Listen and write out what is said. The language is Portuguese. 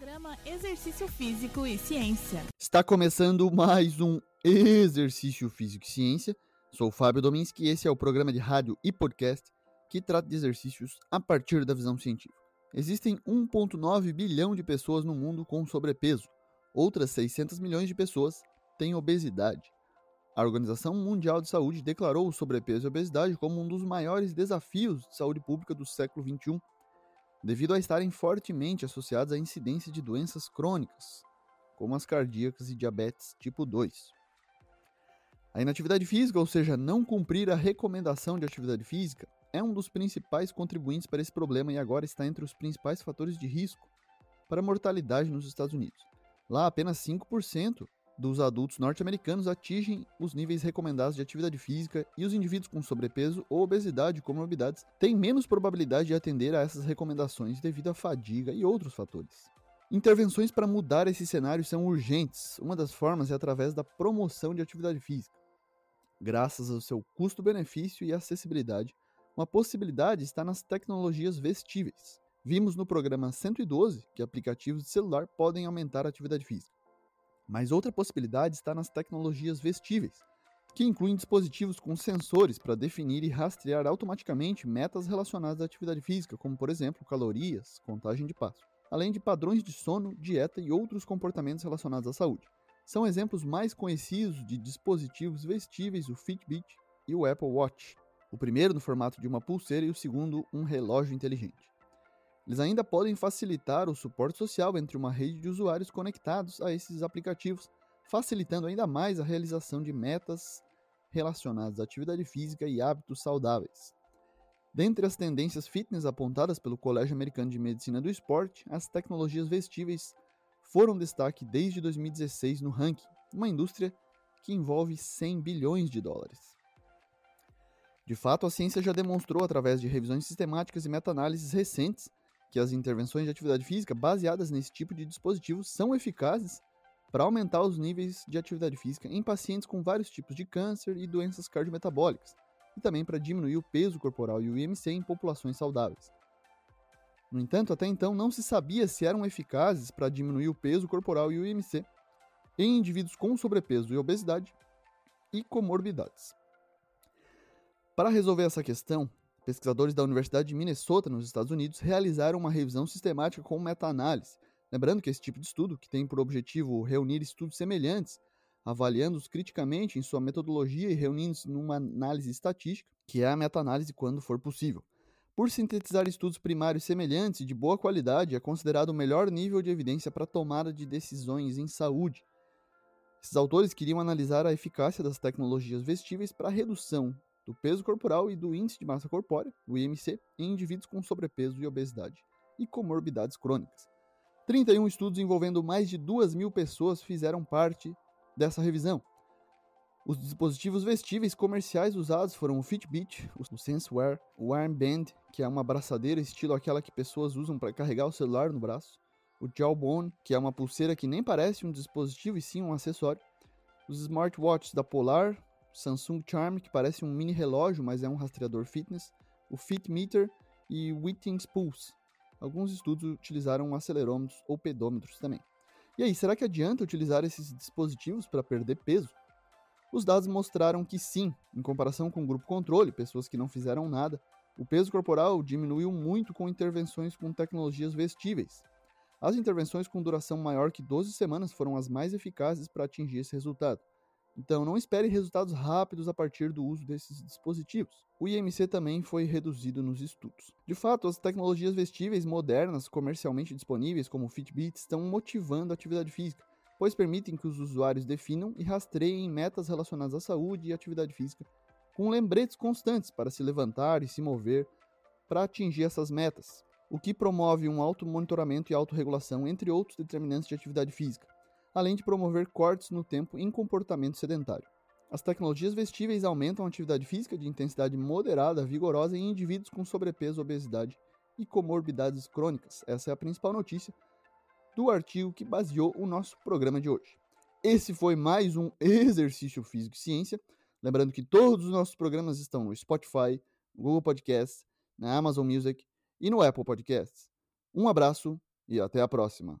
Programa Exercício Físico e Ciência. Está começando mais um Exercício Físico e Ciência. Sou o Fábio Dominski e esse é o programa de rádio e podcast que trata de exercícios a partir da visão científica. Existem 1,9 bilhão de pessoas no mundo com sobrepeso. Outras 600 milhões de pessoas têm obesidade. A Organização Mundial de Saúde declarou o sobrepeso e obesidade como um dos maiores desafios de saúde pública do século XXI devido a estarem fortemente associados à incidência de doenças crônicas, como as cardíacas e diabetes tipo 2. A inatividade física, ou seja, não cumprir a recomendação de atividade física, é um dos principais contribuintes para esse problema e agora está entre os principais fatores de risco para a mortalidade nos Estados Unidos. Lá, apenas 5% dos adultos norte-americanos atingem os níveis recomendados de atividade física e os indivíduos com sobrepeso ou obesidade comorbidades têm menos probabilidade de atender a essas recomendações devido à fadiga e outros fatores. Intervenções para mudar esse cenário são urgentes. Uma das formas é através da promoção de atividade física. Graças ao seu custo-benefício e acessibilidade, uma possibilidade está nas tecnologias vestíveis. Vimos no programa 112 que aplicativos de celular podem aumentar a atividade física. Mas outra possibilidade está nas tecnologias vestíveis, que incluem dispositivos com sensores para definir e rastrear automaticamente metas relacionadas à atividade física, como por exemplo calorias, contagem de passo, além de padrões de sono, dieta e outros comportamentos relacionados à saúde. São exemplos mais conhecidos de dispositivos vestíveis o Fitbit e o Apple Watch, o primeiro no formato de uma pulseira e o segundo um relógio inteligente. Eles ainda podem facilitar o suporte social entre uma rede de usuários conectados a esses aplicativos, facilitando ainda mais a realização de metas relacionadas à atividade física e hábitos saudáveis. Dentre as tendências fitness apontadas pelo Colégio Americano de Medicina do Esporte, as tecnologias vestíveis foram destaque desde 2016 no ranking, uma indústria que envolve 100 bilhões de dólares. De fato, a ciência já demonstrou, através de revisões sistemáticas e meta-análises recentes, que as intervenções de atividade física baseadas nesse tipo de dispositivos são eficazes para aumentar os níveis de atividade física em pacientes com vários tipos de câncer e doenças cardiometabólicas, e também para diminuir o peso corporal e o IMC em populações saudáveis. No entanto, até então não se sabia se eram eficazes para diminuir o peso corporal e o IMC em indivíduos com sobrepeso e obesidade e comorbidades. Para resolver essa questão, Pesquisadores da Universidade de Minnesota, nos Estados Unidos, realizaram uma revisão sistemática com meta-análise. Lembrando que esse tipo de estudo, que tem por objetivo reunir estudos semelhantes, avaliando-os criticamente em sua metodologia e reunindo-se numa análise estatística, que é a meta-análise quando for possível. Por sintetizar estudos primários semelhantes e de boa qualidade, é considerado o melhor nível de evidência para tomada de decisões em saúde. Esses autores queriam analisar a eficácia das tecnologias vestíveis para a redução do peso corporal e do índice de massa corpórea, o IMC, em indivíduos com sobrepeso e obesidade e comorbidades crônicas. 31 estudos envolvendo mais de 2 mil pessoas fizeram parte dessa revisão. Os dispositivos vestíveis comerciais usados foram o Fitbit, o SenseWear, o Armband, que é uma abraçadeira estilo aquela que pessoas usam para carregar o celular no braço, o Jawbone, que é uma pulseira que nem parece um dispositivo e sim um acessório, os smartwatches da Polar, Samsung Charm, que parece um mini relógio, mas é um rastreador fitness, o Fitmeter e o Withings Pulse. Alguns estudos utilizaram acelerômetros ou pedômetros também. E aí, será que adianta utilizar esses dispositivos para perder peso? Os dados mostraram que sim, em comparação com o grupo controle, pessoas que não fizeram nada, o peso corporal diminuiu muito com intervenções com tecnologias vestíveis. As intervenções com duração maior que 12 semanas foram as mais eficazes para atingir esse resultado. Então, não espere resultados rápidos a partir do uso desses dispositivos. O IMC também foi reduzido nos estudos. De fato, as tecnologias vestíveis modernas comercialmente disponíveis, como o Fitbit, estão motivando a atividade física, pois permitem que os usuários definam e rastreiem metas relacionadas à saúde e atividade física, com lembretes constantes para se levantar e se mover para atingir essas metas, o que promove um auto-monitoramento e autorregulação, entre outros determinantes de atividade física além de promover cortes no tempo em comportamento sedentário. As tecnologias vestíveis aumentam a atividade física de intensidade moderada, vigorosa em indivíduos com sobrepeso, obesidade e comorbidades crônicas. Essa é a principal notícia do artigo que baseou o nosso programa de hoje. Esse foi mais um Exercício Físico e Ciência. Lembrando que todos os nossos programas estão no Spotify, no Google Podcasts, na Amazon Music e no Apple Podcasts. Um abraço e até a próxima.